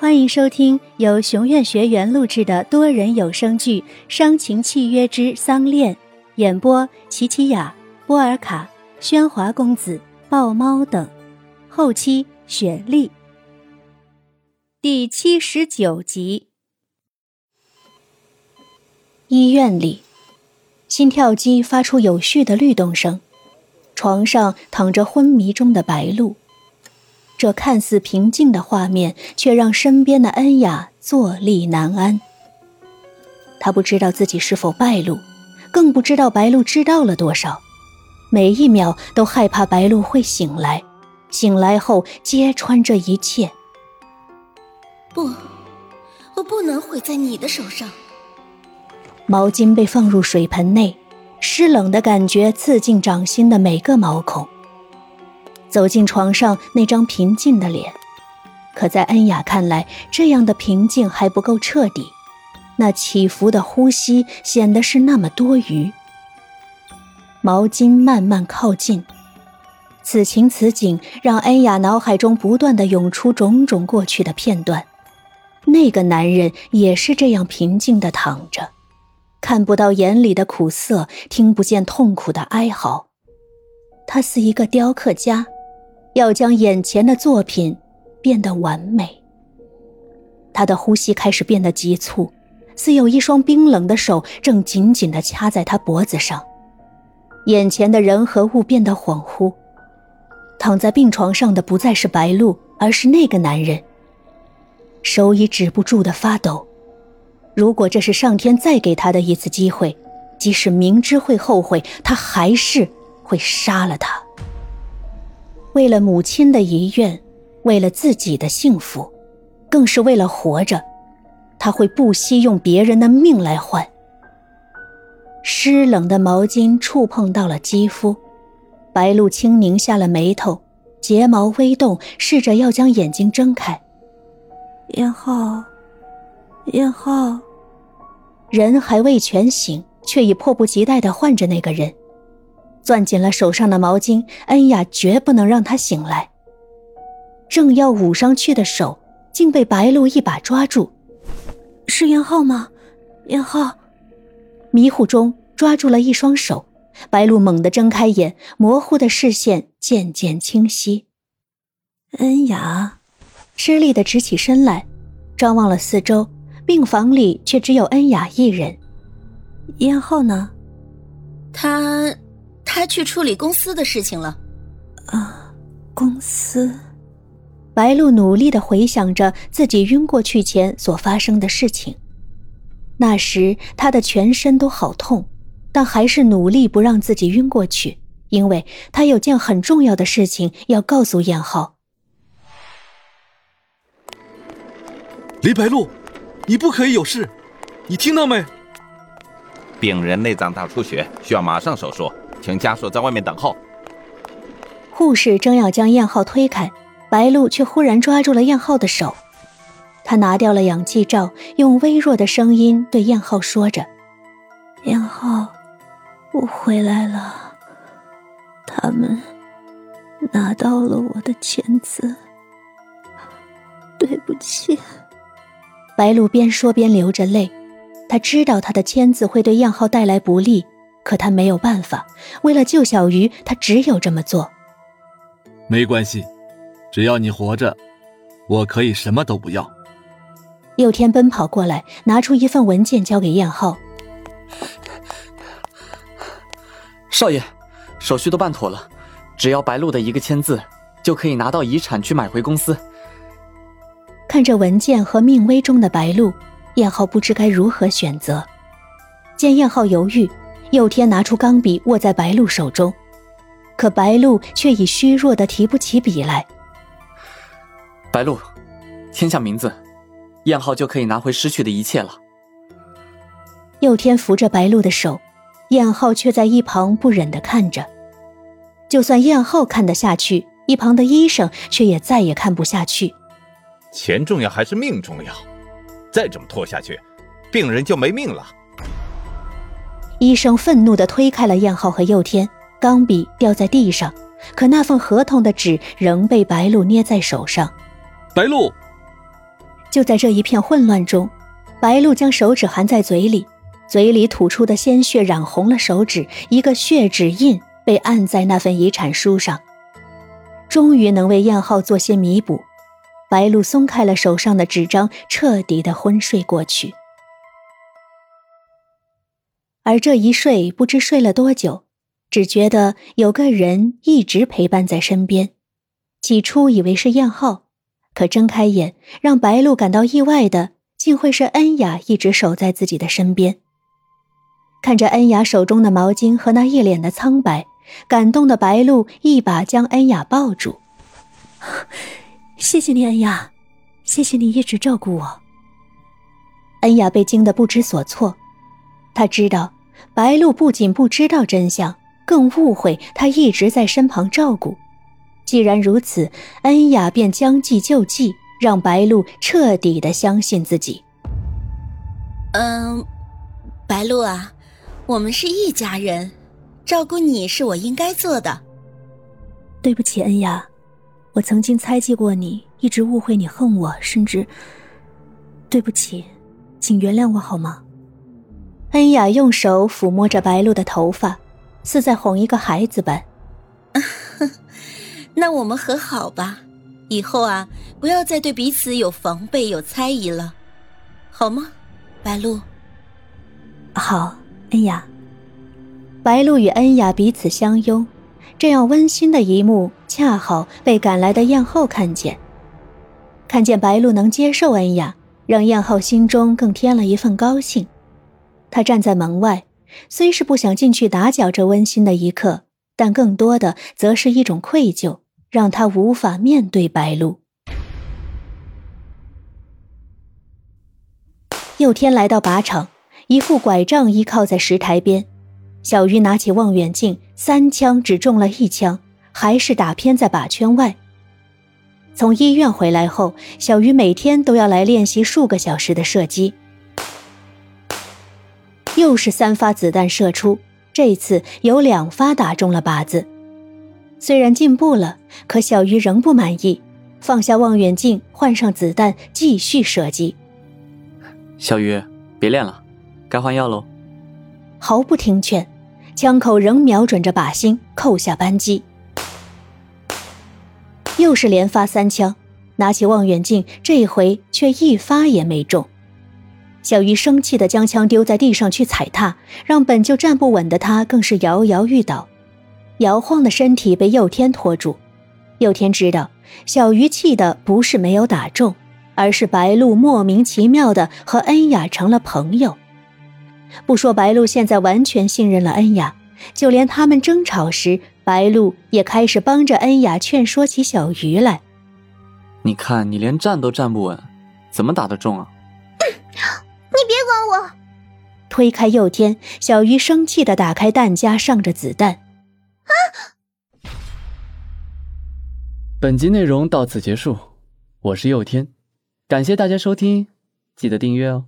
欢迎收听由熊院学员录制的多人有声剧《伤情契约之丧恋》，演播：琪琪雅、波尔卡、喧哗公子、豹猫等，后期雪莉。第七十九集。医院里，心跳机发出有序的律动声，床上躺着昏迷中的白露。这看似平静的画面，却让身边的恩雅坐立难安。他不知道自己是否败露，更不知道白露知道了多少，每一秒都害怕白露会醒来，醒来后揭穿这一切。不，我不能毁在你的手上。毛巾被放入水盆内，湿冷的感觉刺进掌心的每个毛孔。走进床上那张平静的脸，可在恩雅看来，这样的平静还不够彻底。那起伏的呼吸显得是那么多余。毛巾慢慢靠近，此情此景让恩雅脑海中不断的涌出种种过去的片段。那个男人也是这样平静的躺着，看不到眼里的苦涩，听不见痛苦的哀嚎。他似一个雕刻家。要将眼前的作品变得完美。他的呼吸开始变得急促，似有一双冰冷的手正紧紧地掐在他脖子上。眼前的人和物变得恍惚，躺在病床上的不再是白露，而是那个男人。手已止不住的发抖。如果这是上天再给他的一次机会，即使明知会后悔，他还是会杀了他。为了母亲的遗愿，为了自己的幸福，更是为了活着，他会不惜用别人的命来换。湿冷的毛巾触碰到了肌肤，白露轻拧下了眉头，睫毛微动，试着要将眼睛睁开。燕浩，燕浩，人还未全醒，却已迫不及待地唤着那个人。攥紧了手上的毛巾，恩雅绝不能让他醒来。正要捂上去的手，竟被白露一把抓住。是严浩吗？严浩，迷糊中抓住了一双手。白露猛地睁开眼，模糊的视线渐渐清晰。恩雅，吃力的直起身来，张望了四周，病房里却只有恩雅一人。严浩呢？他。他去处理公司的事情了，啊，公司。白露努力的回想着自己晕过去前所发生的事情，那时他的全身都好痛，但还是努力不让自己晕过去，因为他有件很重要的事情要告诉燕浩。李白露，你不可以有事，你听到没？病人内脏大出血，需要马上手术。请家属在外面等候。护士正要将燕浩推开，白露却忽然抓住了燕浩的手。他拿掉了氧气罩，用微弱的声音对燕浩说着：“燕浩，我回来了。他们拿到了我的签字。对不起。”白露边说边流着泪，她知道她的签字会对燕浩带来不利。可他没有办法，为了救小鱼，他只有这么做。没关系，只要你活着，我可以什么都不要。佑天奔跑过来，拿出一份文件交给燕浩。少爷，手续都办妥了，只要白露的一个签字，就可以拿到遗产去买回公司。看着文件和命危中的白露，燕浩不知该如何选择。见燕浩犹豫。佑天拿出钢笔，握在白露手中，可白露却已虚弱的提不起笔来。白露，签下名字，燕浩就可以拿回失去的一切了。佑天扶着白露的手，燕浩却在一旁不忍的看着。就算燕浩看得下去，一旁的医生却也再也看不下去。钱重要还是命重要？再这么拖下去，病人就没命了。医生愤怒地推开了燕浩和佑天，钢笔掉在地上，可那份合同的纸仍被白露捏在手上。白露，就在这一片混乱中，白露将手指含在嘴里，嘴里吐出的鲜血染红了手指，一个血指印被按在那份遗产书上。终于能为燕浩做些弥补，白露松开了手上的纸张，彻底的昏睡过去。而这一睡，不知睡了多久，只觉得有个人一直陪伴在身边。起初以为是燕浩，可睁开眼，让白露感到意外的，竟会是恩雅一直守在自己的身边。看着恩雅手中的毛巾和那一脸的苍白，感动的白露一把将恩雅抱住。谢谢你，恩雅，谢谢你一直照顾我。恩雅被惊得不知所措，她知道白露不仅不知道真相，更误会他一直在身旁照顾。既然如此，恩雅便将计就计，让白露彻底的相信自己。嗯，白露啊，我们是一家人，照顾你是我应该做的。对不起，恩雅，我曾经猜忌过你，一直误会你恨我，甚至……对不起，请原谅我好吗？恩雅用手抚摸着白露的头发，似在哄一个孩子般。那我们和好吧，以后啊，不要再对彼此有防备、有猜疑了，好吗，白露？好，恩雅。白露与恩雅彼此相拥，这样温馨的一幕，恰好被赶来的燕后看见。看见白露能接受恩雅，让燕后心中更添了一份高兴。他站在门外，虽是不想进去打搅这温馨的一刻，但更多的则是一种愧疚。让他无法面对白露。佑天来到靶场，一副拐杖依靠在石台边。小鱼拿起望远镜，三枪只中了一枪，还是打偏在靶圈外。从医院回来后，小鱼每天都要来练习数个小时的射击。又是三发子弹射出，这次有两发打中了靶子。虽然进步了，可小鱼仍不满意，放下望远镜，换上子弹，继续射击。小鱼，别练了，该换药喽。毫不听劝，枪口仍瞄准着靶心，扣下扳机。又是连发三枪，拿起望远镜，这回却一发也没中。小鱼生气的将枪丢在地上去踩踏，让本就站不稳的他更是摇摇欲倒。摇晃的身体被佑天拖住，佑天知道小鱼气的不是没有打中，而是白露莫名其妙的和恩雅成了朋友。不说白露现在完全信任了恩雅，就连他们争吵时，白露也开始帮着恩雅劝说起小鱼来。你看，你连站都站不稳，怎么打得中啊？别管我！推开佑天，小鱼生气的打开弹夹，上着子弹。啊本集内容到此结束，我是佑天，感谢大家收听，记得订阅哦。